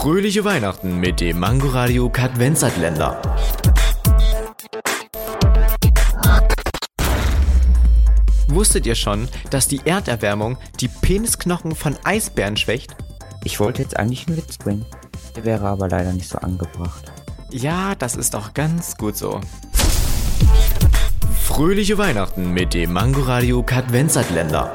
Fröhliche Weihnachten mit dem Mangoradio Kadvenzatländer. Wusstet ihr schon, dass die Erderwärmung die Penisknochen von Eisbären schwächt? Ich wollte jetzt eigentlich einen Witz bringen. Der wäre aber leider nicht so angebracht. Ja, das ist auch ganz gut so. Fröhliche Weihnachten mit dem Mangoradio Kadvenzatländer.